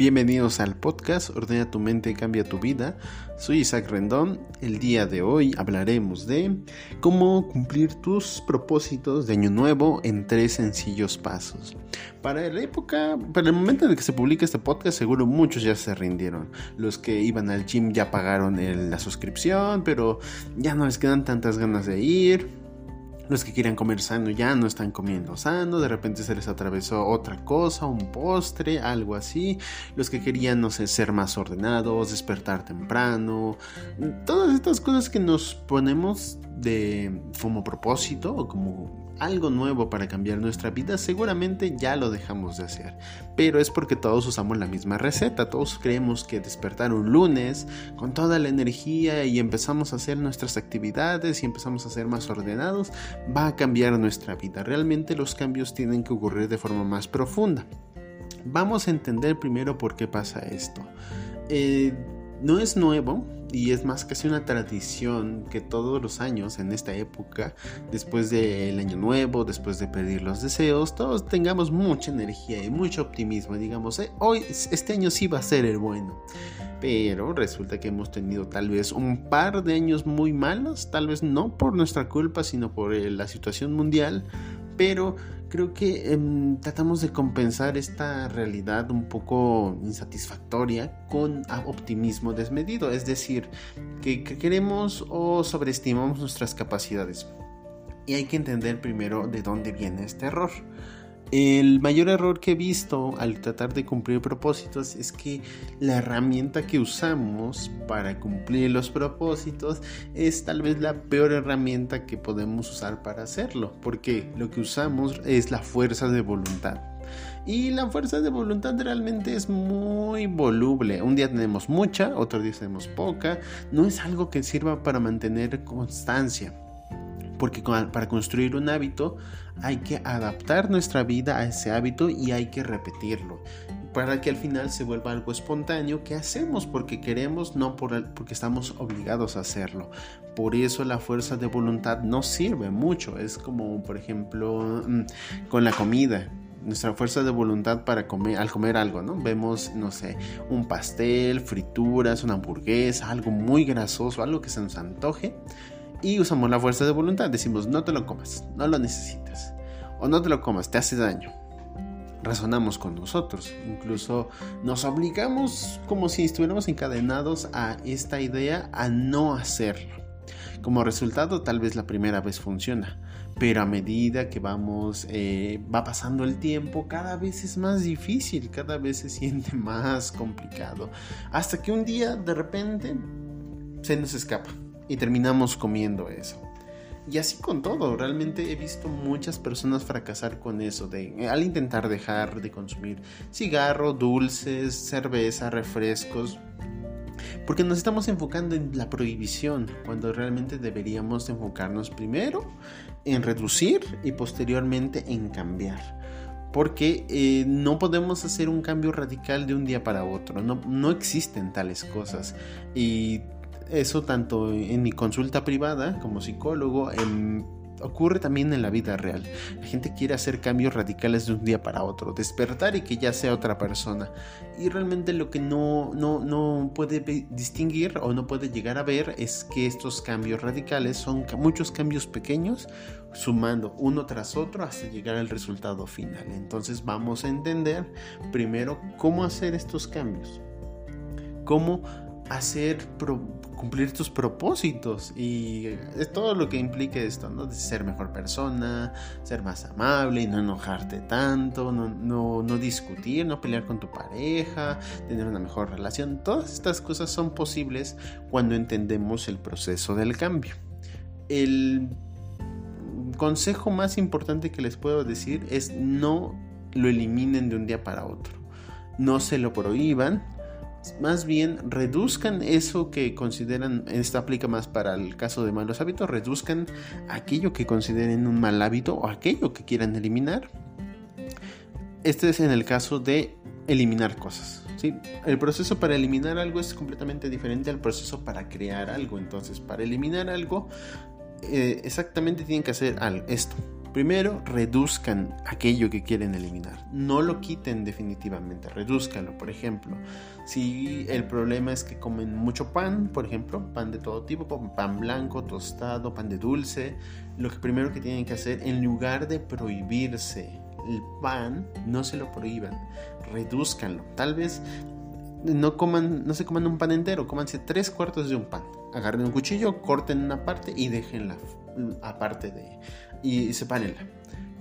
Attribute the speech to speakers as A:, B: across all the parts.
A: Bienvenidos al podcast Ordena tu mente, cambia tu vida. Soy Isaac Rendón. El día de hoy hablaremos de cómo cumplir tus propósitos de año nuevo en tres sencillos pasos. Para la época, para el momento en el que se publica este podcast, seguro muchos ya se rindieron. Los que iban al gym ya pagaron la suscripción, pero ya no les quedan tantas ganas de ir los que quieran comer sano ya no están comiendo sano, de repente se les atravesó otra cosa, un postre, algo así. Los que querían, no sé, ser más ordenados, despertar temprano, todas estas cosas que nos ponemos de como propósito o como algo nuevo para cambiar nuestra vida, seguramente ya lo dejamos de hacer. Pero es porque todos usamos la misma receta, todos creemos que despertar un lunes con toda la energía y empezamos a hacer nuestras actividades y empezamos a ser más ordenados, va a cambiar nuestra vida. Realmente los cambios tienen que ocurrir de forma más profunda. Vamos a entender primero por qué pasa esto. Eh, no es nuevo y es más casi una tradición que todos los años en esta época, después del año nuevo, después de pedir los deseos, todos tengamos mucha energía y mucho optimismo. Digamos, eh, hoy, este año sí va a ser el bueno. Pero resulta que hemos tenido tal vez un par de años muy malos, tal vez no por nuestra culpa, sino por eh, la situación mundial. Pero creo que em, tratamos de compensar esta realidad un poco insatisfactoria con optimismo desmedido, es decir, que, que queremos o sobreestimamos nuestras capacidades. Y hay que entender primero de dónde viene este error. El mayor error que he visto al tratar de cumplir propósitos es que la herramienta que usamos para cumplir los propósitos es tal vez la peor herramienta que podemos usar para hacerlo, porque lo que usamos es la fuerza de voluntad. Y la fuerza de voluntad realmente es muy voluble. Un día tenemos mucha, otro día tenemos poca. No es algo que sirva para mantener constancia porque para construir un hábito hay que adaptar nuestra vida a ese hábito y hay que repetirlo para que al final se vuelva algo espontáneo que hacemos porque queremos, no por, porque estamos obligados a hacerlo. Por eso la fuerza de voluntad no sirve mucho. Es como, por ejemplo, mm, con la comida nuestra fuerza de voluntad para comer, al comer algo, ¿no? Vemos, no sé, un pastel, frituras, una hamburguesa, algo muy grasoso, algo que se nos antoje y usamos la fuerza de voluntad. Decimos, no te lo comas, no lo necesitas. O no te lo comas, te hace daño. Razonamos con nosotros. Incluso nos obligamos como si estuviéramos encadenados a esta idea a no hacerlo. Como resultado, tal vez la primera vez funciona, pero a medida que vamos, eh, va pasando el tiempo, cada vez es más difícil, cada vez se siente más complicado. Hasta que un día, de repente, se nos escapa y terminamos comiendo eso. Y así con todo, realmente he visto muchas personas fracasar con eso, de, al intentar dejar de consumir cigarro, dulces, cerveza, refrescos, porque nos estamos enfocando en la prohibición, cuando realmente deberíamos enfocarnos primero en reducir y posteriormente en cambiar. Porque eh, no podemos hacer un cambio radical de un día para otro, no, no existen tales cosas. Y eso tanto en mi consulta privada como psicólogo, ocurre también en la vida real. La gente quiere hacer cambios radicales de un día para otro, despertar y que ya sea otra persona. Y realmente lo que no, no, no puede distinguir o no puede llegar a ver es que estos cambios radicales son muchos cambios pequeños sumando uno tras otro hasta llegar al resultado final. Entonces vamos a entender primero cómo hacer estos cambios. Cómo hacer cumplir tus propósitos y es todo lo que implica esto, ¿no? De ser mejor persona, ser más amable y no enojarte tanto, no, no, no discutir, no pelear con tu pareja, tener una mejor relación. Todas estas cosas son posibles cuando entendemos el proceso del cambio. El consejo más importante que les puedo decir es no lo eliminen de un día para otro. No se lo prohíban, más bien reduzcan eso que consideran, esto aplica más para el caso de malos hábitos, reduzcan aquello que consideren un mal hábito o aquello que quieran eliminar. Este es en el caso de eliminar cosas. ¿sí? El proceso para eliminar algo es completamente diferente al proceso para crear algo. Entonces, para eliminar algo, eh, exactamente tienen que hacer esto. Primero, reduzcan aquello que quieren eliminar. No lo quiten definitivamente, reduzcanlo. Por ejemplo, si el problema es que comen mucho pan, por ejemplo, pan de todo tipo, pan blanco, tostado, pan de dulce, lo que primero que tienen que hacer, en lugar de prohibirse el pan, no se lo prohíban, reduzcanlo. Tal vez no coman, no se coman un pan entero, cómanse tres cuartos de un pan. Agarren un cuchillo, corten una parte y déjenla aparte de y sepárenla.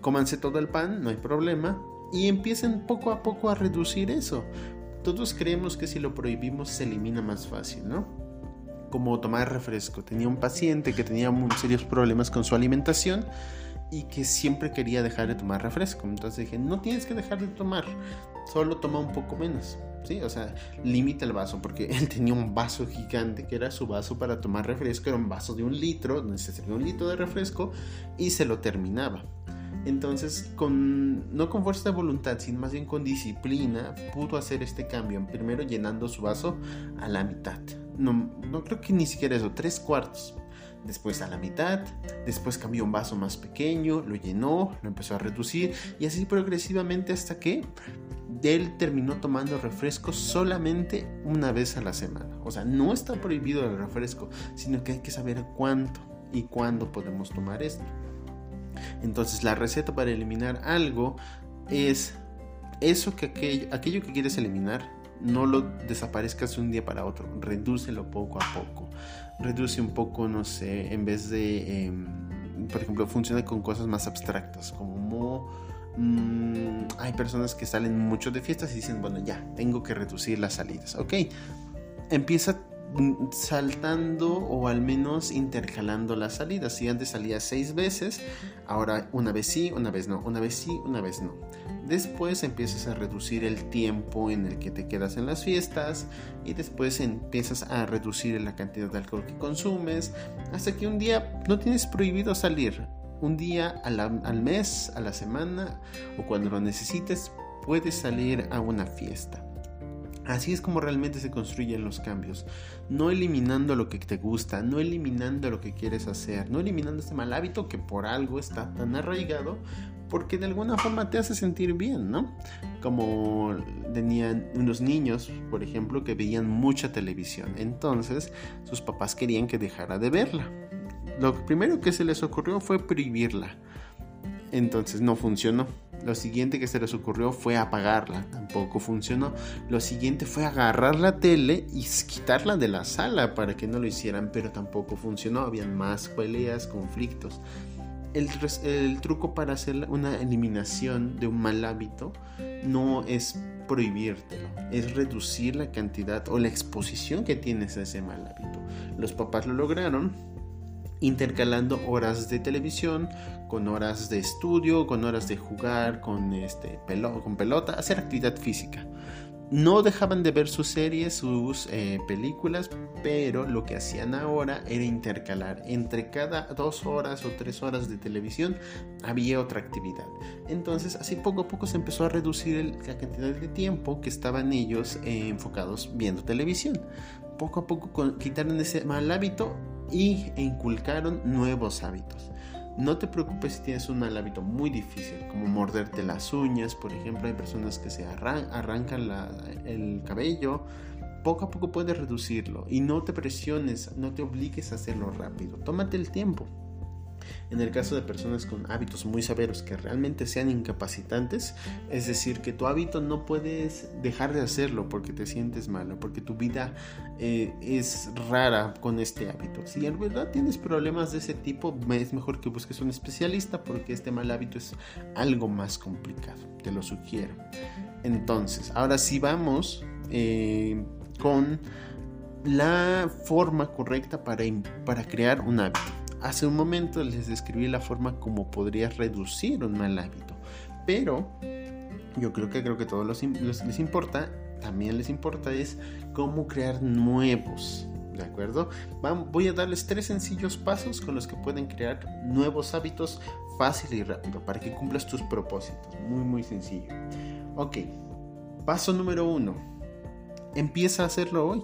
A: Cómanse todo el pan, no hay problema, y empiecen poco a poco a reducir eso. Todos creemos que si lo prohibimos se elimina más fácil, ¿no? Como tomar refresco. Tenía un paciente que tenía muy serios problemas con su alimentación y que siempre quería dejar de tomar refresco. Entonces dije, no tienes que dejar de tomar, solo toma un poco menos. ¿sí? O sea, limita el vaso, porque él tenía un vaso gigante que era su vaso para tomar refresco, era un vaso de un litro, necesitaba un litro de refresco y se lo terminaba. Entonces, con, no con fuerza de voluntad, sino más bien con disciplina, pudo hacer este cambio. Primero llenando su vaso a la mitad. No, no creo que ni siquiera eso, tres cuartos. Después a la mitad, después cambió un vaso más pequeño, lo llenó, lo empezó a reducir y así progresivamente hasta que él terminó tomando refresco solamente una vez a la semana. O sea, no está prohibido el refresco, sino que hay que saber cuánto y cuándo podemos tomar esto. Entonces la receta para eliminar algo es eso que aquello, aquello que quieres eliminar, no lo desaparezcas de un día para otro, redúcelo poco a poco. Reduce un poco, no sé, en vez de, em, por ejemplo, funciona con cosas más abstractas, como Mm, hay personas que salen mucho de fiestas y dicen, bueno, ya, tengo que reducir las salidas. Ok, empieza mm, saltando o al menos intercalando las salidas. Si antes salía seis veces, ahora una vez sí, una vez no, una vez sí, una vez no. Después empiezas a reducir el tiempo en el que te quedas en las fiestas y después empiezas a reducir la cantidad de alcohol que consumes hasta que un día no tienes prohibido salir un día al, mes, a la semana o cuando lo necesites, puedes salir a una fiesta. Así es como realmente se construyen los cambios. No eliminando lo que te gusta, no eliminando lo que quieres hacer, no eliminando este mal hábito que por algo está tan arraigado, porque de alguna forma te hace sentir bien, ¿no? Como tenían unos niños, por ejemplo, que veían mucha televisión. Entonces sus papás querían que dejara de verla lo primero que se les ocurrió fue prohibirla. Entonces no funcionó. Lo siguiente que se les ocurrió fue apagarla. Tampoco funcionó. Lo siguiente fue agarrar la tele y quitarla de la sala para que no lo hicieran. Pero tampoco funcionó. Habían más peleas, conflictos. El, truco para hacer una eliminación de un mal hábito no es prohibírtelo, es reducir la cantidad o la exposición que tienes a ese mal hábito. Los papás lo lograron, intercalando horas de televisión con horas de estudio, con horas de jugar, con, este, con pelota, hacer actividad física. No dejaban de ver sus series, sus eh, películas, pero lo que hacían ahora era intercalar. Entre cada dos horas o tres horas de televisión había otra actividad. Entonces así poco a poco se empezó a reducir la cantidad de tiempo que estaban ellos eh, enfocados viendo televisión. Poco a poco quitaron ese mal hábito y inculcaron nuevos hábitos. No te preocupes si tienes un mal hábito muy difícil, como morderte las uñas, por ejemplo, hay personas que se arrancan el cabello. Poco a poco puedes reducirlo y no te presiones, no te obligues a hacerlo rápido. Tómate el tiempo. En el caso de personas con hábitos muy severos que realmente sean incapacitantes, es decir, que tu hábito no puedes dejar de hacerlo porque te sientes malo, porque tu vida eh, es rara con este hábito. Si en verdad tienes problemas de ese tipo, es mejor que busques un especialista porque este mal hábito es algo más complicado, te lo sugiero. Entonces, ahora sí vamos eh, con la forma correcta para, para crear un hábito. Hace un momento les describí la forma como podrías reducir un mal hábito, pero yo creo que creo que todos los, les importa, también les importa es cómo crear nuevos, ¿de acuerdo? voy a darles tres sencillos pasos con los que pueden crear nuevos hábitos fácil y rápido para que cumplas tus propósitos. Muy, muy sencillo. Ok, paso número uno. Empieza a hacerlo hoy.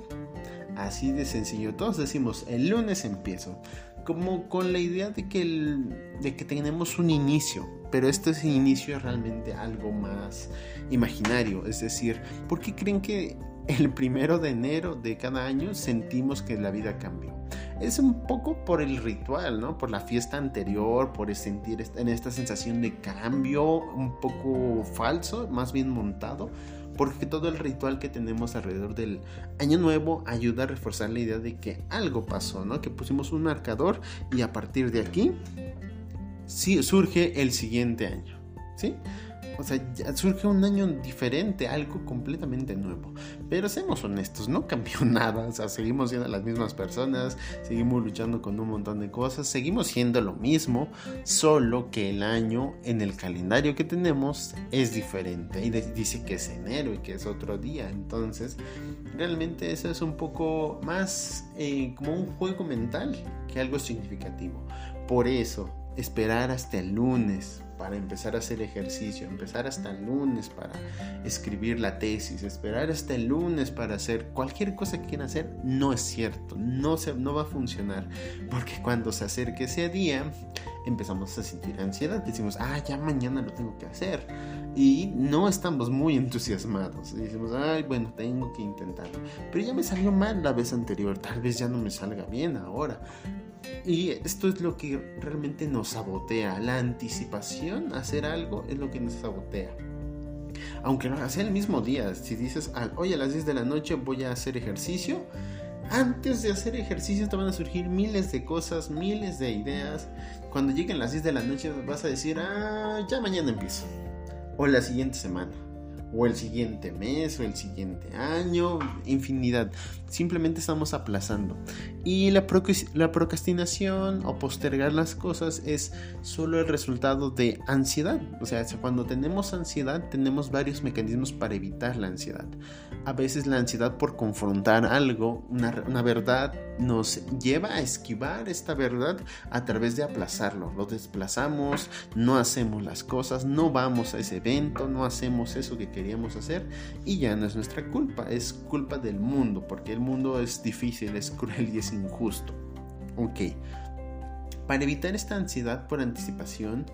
A: Así de sencillo. Todos decimos, el lunes empiezo como con la idea de que, de que tenemos un inicio, pero este inicio es realmente algo más imaginario, es decir, ¿por qué creen que el primero de enero de cada año sentimos que la vida cambió? Es un poco por el ritual, ¿no? Por la fiesta anterior, por sentir en esta sensación de cambio un poco falso, más bien montado, porque todo el ritual que tenemos alrededor del año nuevo ayuda a reforzar la idea de que algo pasó, ¿no? Que pusimos un marcador y a partir de aquí sí, surge el siguiente año, ¿sí? O sea, surge un año diferente, algo completamente nuevo. Pero seamos honestos, no cambió nada. O sea, seguimos siendo las mismas personas, seguimos luchando con un montón de cosas, seguimos siendo lo mismo, solo que el año en el calendario que tenemos es diferente. Y dice que es enero y que es otro día. Entonces, realmente eso es un poco más eh, como un juego mental que algo significativo. Por eso, esperar hasta el lunes para empezar a hacer ejercicio, empezar hasta el lunes para escribir la tesis, esperar hasta el lunes para hacer cualquier cosa que quieran hacer, no es cierto, no, se, no va a funcionar, porque cuando se acerque ese día empezamos a sentir ansiedad, decimos, ah, ya mañana lo tengo que hacer, y no estamos muy entusiasmados, decimos, ay, bueno, tengo que intentarlo, pero ya me salió mal la vez anterior, tal vez ya no me salga bien ahora, y esto es lo que realmente nos sabotea. La anticipación a hacer algo es lo que nos sabotea. Aunque lo hagas el mismo día, si dices, hoy a las 10 de la noche voy a hacer ejercicio, antes de hacer ejercicio te van a surgir miles de cosas, miles de ideas. Cuando lleguen las 10 de la noche vas a decir, ah, ya mañana empiezo. O la siguiente semana o el siguiente mes o el siguiente año, infinidad. Simplemente estamos aplazando. Y la, la procrastinación o postergar las cosas es solo el resultado de ansiedad. O sea, cuando tenemos ansiedad tenemos varios mecanismos para evitar la ansiedad. A veces la ansiedad por confrontar algo, una, una verdad, nos lleva a esquivar esta verdad a través de aplazarlo. Lo desplazamos, no hacemos las cosas, no vamos a ese evento, no hacemos eso que queríamos hacer y ya no es nuestra culpa, es culpa del mundo, porque el mundo es difícil, es cruel y es injusto. Ok. Para evitar esta ansiedad por anticipación,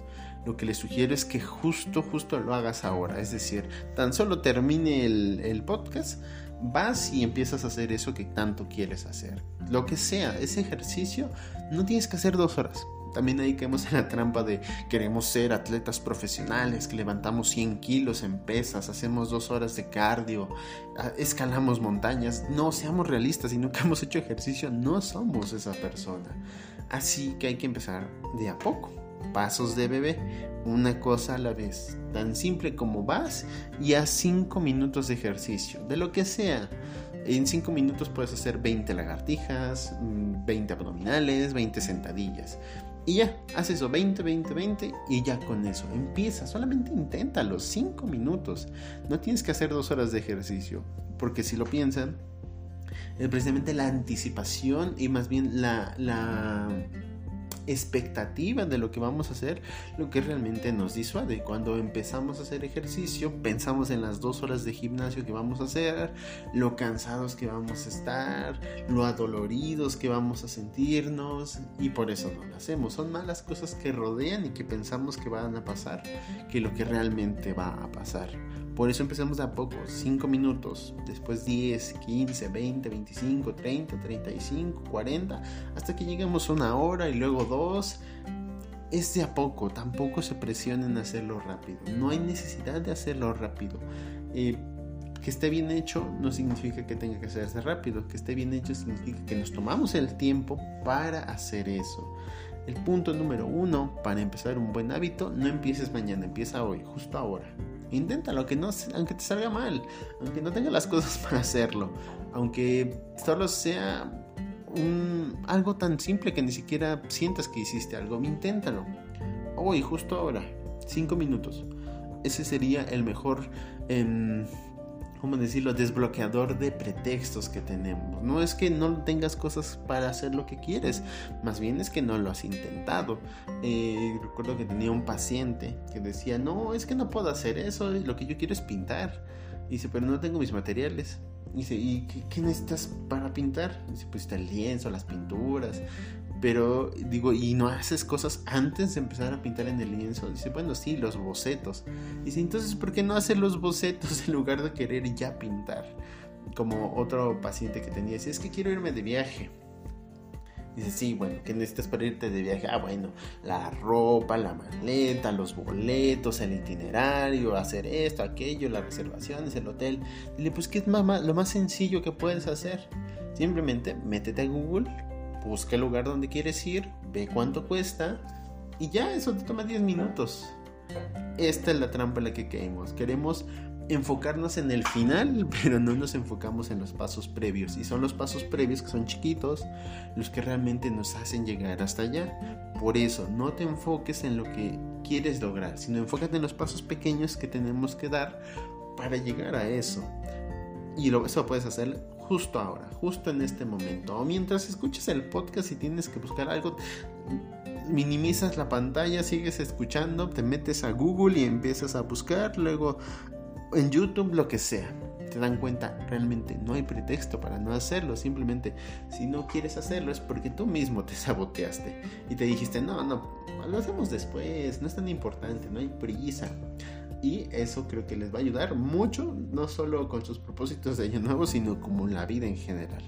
A: lo que les sugiero es que justo, justo lo hagas ahora. Es decir, tan solo termine el, el podcast, vas y empiezas a hacer eso que tanto quieres hacer. Lo que sea, ese ejercicio, no tienes que hacer dos horas. También ahí caemos en la trampa de queremos ser atletas profesionales, que levantamos 100 kilos en pesas, hacemos dos horas de cardio, escalamos montañas. No, seamos realistas, si nunca hemos hecho ejercicio, no somos esa persona. Así que hay que empezar de a poco, pasos de bebé, una cosa a la vez, tan simple como vas y a 5 minutos de ejercicio, de lo que sea. En 5 minutos puedes hacer 20 lagartijas, 20 mm, abdominales, 20 sentadillas. Y ya, haz eso 20, 20, 20 y ya con eso empieza. Solamente inténtalo, 5 minutos. No tienes que hacer 2 horas de ejercicio, porque si lo piensan, es precisamente la anticipación y más bien la, la expectativa de lo que vamos a hacer, lo que realmente nos disuade. Cuando empezamos a hacer ejercicio, pensamos en las dos horas de gimnasio que vamos a hacer, lo cansados que vamos a estar, lo adoloridos que vamos a sentirnos y por eso no lo hacemos. Son malas cosas que rodean y que pensamos que van a pasar que lo que realmente va a pasar. Por eso empezamos de a poco, 5 minutos, después 10, 15, 20, 25, 30, 35, 40, hasta que lleguemos a una hora y luego dos. Es de a poco, tampoco se presionen a hacerlo rápido. No hay necesidad de hacerlo rápido. Eh, que esté bien hecho no significa que tenga que hacerse rápido. Que esté bien hecho significa que nos tomamos el tiempo para hacer eso. El punto número uno para empezar un buen hábito, no empieces mañana, empieza hoy, justo ahora. Inténtalo, aunque, no, aunque te salga mal, aunque no tenga las cosas para hacerlo, aunque solo sea algo tan simple que ni siquiera sientas que hiciste algo, inténtalo. Hoy, justo ahora, 5 minutos. Ese sería el mejor em, ¿cómo decirlo?, desbloqueador de pretextos que tenemos. No es que no tengas cosas para hacer lo que quieres, más bien es que no lo has intentado. Eh, recuerdo que tenía un paciente que decía, no, es que no puedo hacer eso, lo que yo quiero es pintar. dice, pero no tengo mis materiales. dice, ¿y qué, necesitas para pintar? dice, pues está el lienzo, las pinturas. Pero digo, ¿y no haces cosas antes de empezar a pintar en el lienzo? Dice, bueno, sí, los bocetos. Dice, entonces, ¿por qué no hacer los bocetos en lugar de querer ya pintar? Como otro paciente que tenía, dice, es que quiero irme de viaje. Dice, sí, bueno, ¿qué necesitas para irte de viaje? Ah, bueno, la ropa, la maleta, los boletos, el itinerario, hacer esto, aquello, las reservaciones, el hotel. Dile, pues, ¿qué es lo más sencillo que puedes hacer? Simplemente métete a Google, busca el lugar donde quieres ir, ve cuánto cuesta y ya eso te toma 10 minutos. Esta es la trampa en la que caemos. Queremos enfocarnos en el final, pero no nos enfocamos en los pasos previos. Y son los pasos previos que son chiquitos los que realmente nos hacen llegar hasta allá. Por eso, no te enfoques en lo que quieres lograr, sino enfócate en los pasos pequeños que tenemos que dar para llegar a eso. Y lo, eso puedes hacer justo ahora, justo en este momento. O mientras escuchas el podcast y tienes que buscar algo, minimizas la pantalla, sigues escuchando, te metes a Google y empiezas a buscar, luego en YouTube, lo que sea. Te dan cuenta, realmente no hay pretexto para no hacerlo. Simplemente, si no quieres hacerlo es porque tú mismo te saboteaste y te dijiste, no, no, lo hacemos después, no es tan importante, no hay prisa y eso creo que les va a ayudar mucho, no solo con sus propósitos de año nuevo, sino como la vida en general.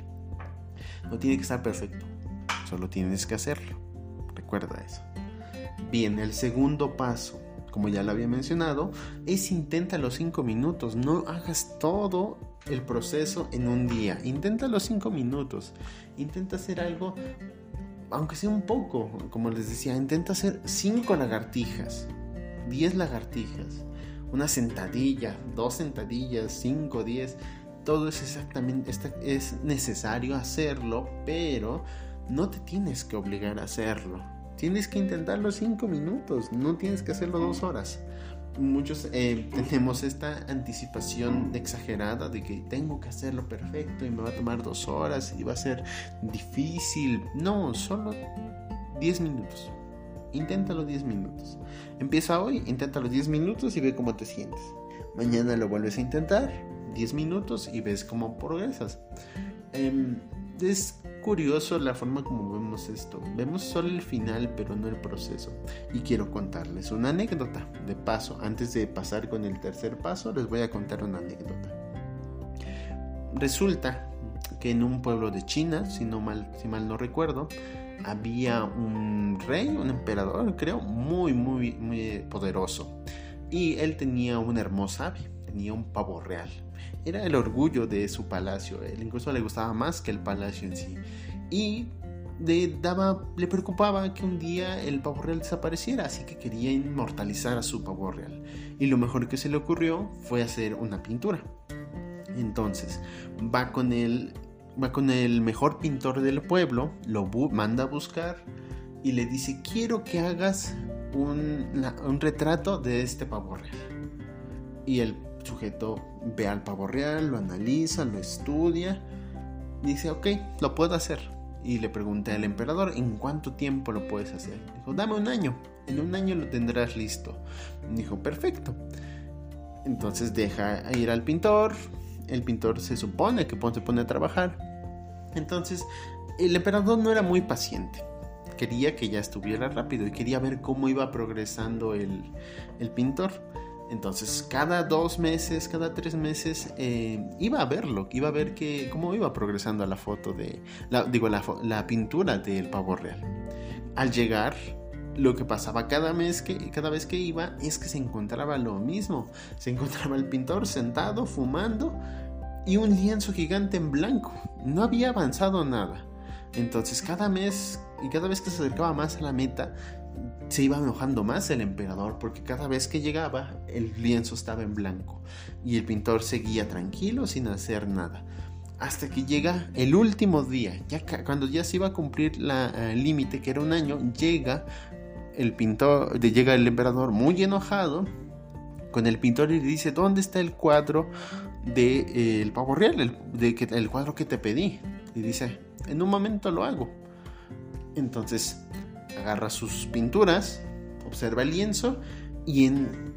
A: No tiene que estar perfecto, solo tienes que hacerlo. Recuerda eso. Bien, el segundo paso, como ya lo había mencionado, es intenta los 5 minutos. No hagas todo el proceso en un día. Intenta los 5 minutos. Intenta hacer algo, aunque sea un poco, como les decía, intenta hacer 5 lagartijas, 10 lagartijas una sentadilla, dos sentadillas, cinco, diez, todo es exactamente, es necesario hacerlo, pero no te tienes que obligar a hacerlo. Tienes que intentarlo cinco minutos, no tienes que hacerlo dos horas. Muchos eh, tenemos esta anticipación exagerada de que tengo que hacerlo perfecto y me va a tomar dos horas y va a ser difícil. No, solo diez minutos. Inténtalo 10 minutos. Empieza hoy, inténtalo 10 minutos y ve cómo te sientes. Mañana lo vuelves a intentar, 10 minutos y ves cómo progresas. Em, es curioso la forma como vemos esto. Vemos solo el final, pero no el proceso. Y quiero contarles una anécdota. De paso, antes de pasar con el tercer paso, les voy a contar una anécdota. Resulta que en un pueblo de China, si, no mal, si mal no recuerdo, había un rey, un emperador, creo, muy, muy, muy poderoso. Y él tenía una hermosa tenía un pavo real. Era el orgullo de su palacio, él incluso le gustaba más que el palacio en sí. Y le, daba, le preocupaba que un día el pavo real desapareciera, así que quería inmortalizar a su pavo real. Y lo mejor que se le ocurrió fue hacer una pintura. Entonces va con él va con el mejor pintor del pueblo, lo manda a buscar y le dice, quiero que hagas un, retrato de este pavo real. Y el sujeto ve al pavo real, lo analiza, lo estudia, dice, ok, lo puedo hacer. Y le pregunté al emperador, ¿en cuánto tiempo lo puedes hacer? Dijo, dame un año, en un año lo tendrás listo. Dijo, perfecto. Entonces deja ir al pintor, el pintor se supone que se pone a trabajar. Entonces, el emperador no era muy paciente. Quería que ya estuviera rápido y quería ver cómo iba progresando el, pintor. Entonces, cada dos meses, cada tres meses, eh, iba a verlo, iba a ver que, cómo iba progresando la foto de, la, digo, la, la pintura del pavo real. Al llegar, lo que pasaba cada mes que cada vez que iba es que se encontraba lo mismo. Se encontraba el pintor sentado fumando y un lienzo gigante en blanco. No había avanzado nada. Entonces cada mes y cada vez que se acercaba más a la meta, se iba enojando más el emperador porque cada vez que llegaba el lienzo estaba en blanco y el pintor seguía tranquilo sin hacer nada. Hasta que llega el último día, ya cuando ya se iba a cumplir el límite que era un año, llega el pintor, llega el emperador muy enojado con el pintor y le dice, ¿dónde está el cuadro del de, eh, pavo real? El, de, el cuadro que te pedí. Y dice, en un momento lo hago. Entonces agarra sus pinturas, observa el lienzo y en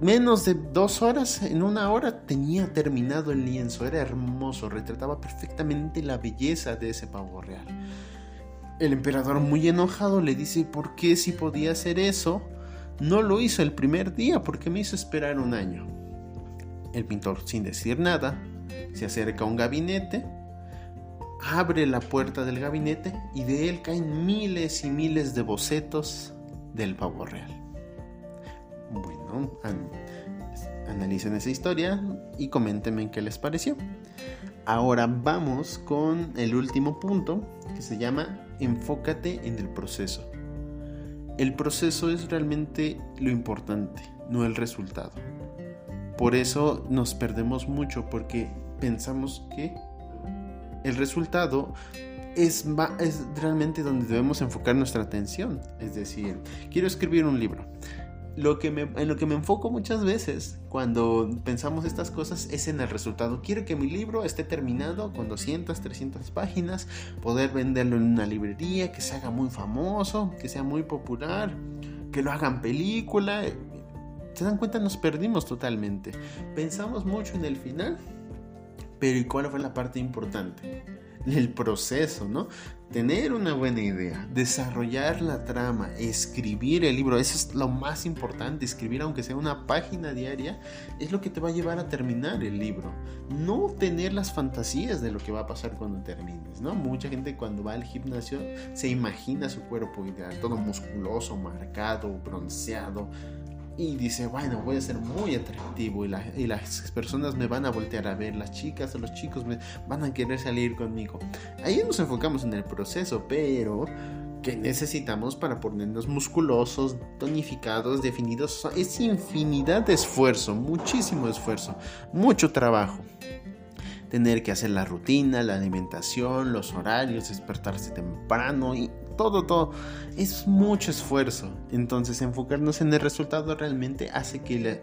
A: menos de dos horas, en una hora, tenía terminado el lienzo. Era hermoso, retrataba perfectamente la belleza de ese pavo real. El emperador muy enojado le dice, ¿por qué si podía hacer eso? No lo hizo el primer día porque me hizo esperar un año. El pintor, sin decir nada, se acerca a un gabinete, abre la puerta del gabinete y de él caen miles y miles de bocetos del pavo real. Bueno, analicen esa historia y coméntenme qué les pareció. Ahora vamos con el último punto que se llama enfócate en el proceso. El proceso es realmente lo importante, no el resultado. Por eso nos perdemos mucho porque pensamos que el resultado es, realmente donde debemos enfocar nuestra atención. Es decir, quiero escribir un libro lo que en lo que me enfoco muchas veces cuando pensamos estas cosas es en el resultado. Quiero que mi libro esté terminado con 200, 300 páginas, poder venderlo en una librería, que se haga muy famoso, que sea muy popular, que lo hagan película. ¿Se dan cuenta? Nos perdimos totalmente. Pensamos mucho en el final, pero ¿y cuál fue la parte importante? el proceso, ¿no? Tener una buena idea, desarrollar la trama, escribir el libro, eso es lo más importante, escribir aunque sea una página diaria, es lo que te va a llevar a terminar el libro. No tener las fantasías de lo que va a pasar cuando termines, ¿no? Mucha gente cuando va al gimnasio se imagina su cuerpo ideal, todo musculoso, marcado, bronceado, y dice, bueno, voy a ser muy atractivo y, las personas me van a voltear a ver, las chicas o los chicos me van a querer salir conmigo. Ahí nos enfocamos en el proceso, pero que necesitamos para ponernos musculosos, tonificados, definidos, es infinidad de esfuerzo, muchísimo esfuerzo, mucho trabajo tener que hacer la rutina, la alimentación, los horarios, despertarse temprano y todo, todo. Es mucho esfuerzo. Entonces enfocarnos en el resultado realmente hace que el,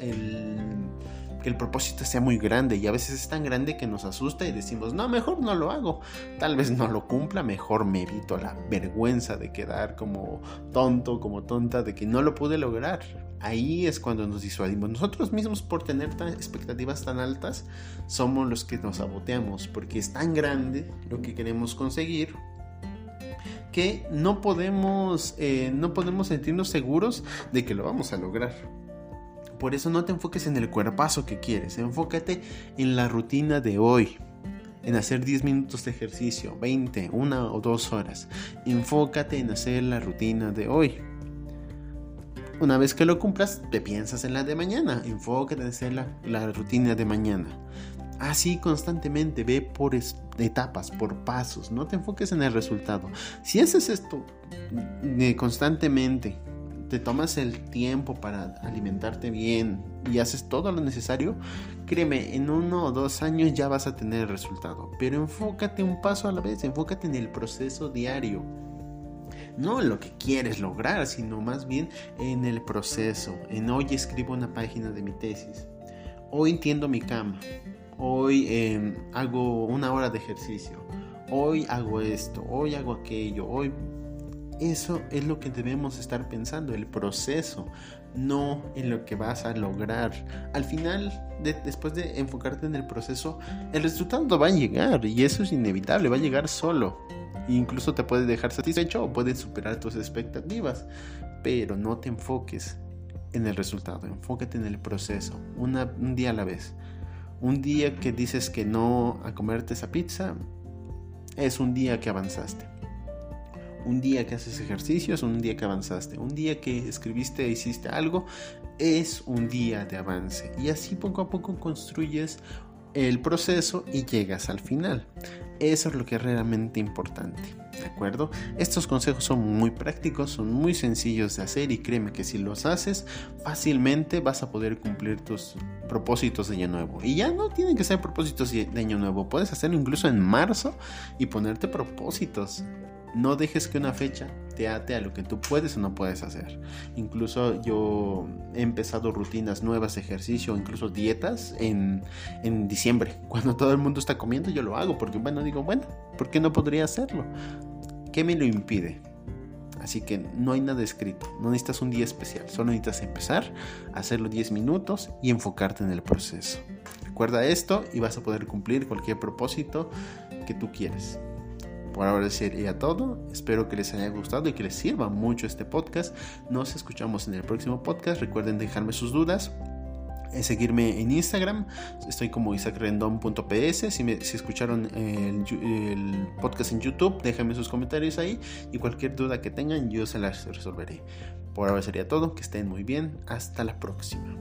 A: que el propósito sea muy grande y a veces es tan grande que nos asusta y decimos, no, mejor no lo hago. Tal vez no lo cumpla, mejor me evito la vergüenza de quedar como tonto, como tonta, de que no lo pude lograr ahí es cuando nos disuadimos. Nosotros mismos por tener expectativas tan altas somos los que nos saboteamos porque es tan grande lo que queremos conseguir que no podemos, eh, no podemos sentirnos seguros de que lo vamos a lograr. Por eso no te enfoques en el cuerpazo que quieres, enfócate en la rutina de hoy, en hacer 10 minutos de ejercicio, 20, una o dos horas. Enfócate en hacer la rutina de hoy. Una vez que lo cumplas, te piensas en la de mañana. Enfócate en hacer la, rutina de mañana. Así constantemente, ve por etapas, por pasos. No te enfoques en el resultado. Si haces esto mm, constantemente, te tomas el tiempo para alimentarte bien y haces todo lo necesario, créeme, en uno o dos años ya vas a tener el resultado. Pero enfócate un paso a la vez, enfócate en el proceso diario no en lo que quieres lograr, sino más bien en el proceso. En hoy escribo una página de mi tesis. Hoy tiendo mi cama. Hoy em, hago una hora de ejercicio. Hoy hago esto. Hoy hago aquello. Hoy eso es lo que debemos estar pensando, el proceso, no en lo que vas a lograr. Al final, después de enfocarte en el proceso, el resultado va a llegar y eso es inevitable, va a llegar solo. Incluso te puede dejar satisfecho o puede superar tus expectativas, pero no te enfoques en el resultado, enfócate en el proceso, un día a la vez. Un día que dices que no a comerte esa pizza es un día que avanzaste. Un día que haces ejercicio es un día que avanzaste. Un día que escribiste e hiciste algo es un día de avance. Y así poco a poco construyes el proceso y llegas al final. Eso es lo que es realmente importante. ¿De acuerdo? Estos consejos son muy prácticos, son muy sencillos de hacer y créeme que si los haces fácilmente vas a poder cumplir tus propósitos de año nuevo. Y ya no tienen que ser propósitos de año nuevo, puedes hacerlo incluso en marzo y ponerte propósitos. No dejes que una fecha te ate a lo que tú puedes o no puedes hacer. Incluso yo he empezado rutinas nuevas ejercicio, incluso dietas en, en diciembre. Cuando todo el mundo está comiendo, yo lo hago porque, bueno, digo, bueno, ¿por qué no podría hacerlo? ¿Qué me lo impide? Así que no hay nada escrito, no necesitas un día especial, solo necesitas empezar, hacerlo 10 minutos y enfocarte en el proceso. Recuerda esto y vas a poder cumplir cualquier propósito que tú quieres. Por ahora sería todo. Espero que les haya gustado y que les sirva mucho este podcast. Nos escuchamos en el próximo podcast. Recuerden dejarme sus dudas seguirme en Instagram. Estoy como isaacrendon.ps. Si, si escucharon el, el, podcast en YouTube, déjenme sus comentarios ahí. Y cualquier duda que tengan, yo se las resolveré. Por ahora sería todo. Que estén muy bien. Hasta la próxima.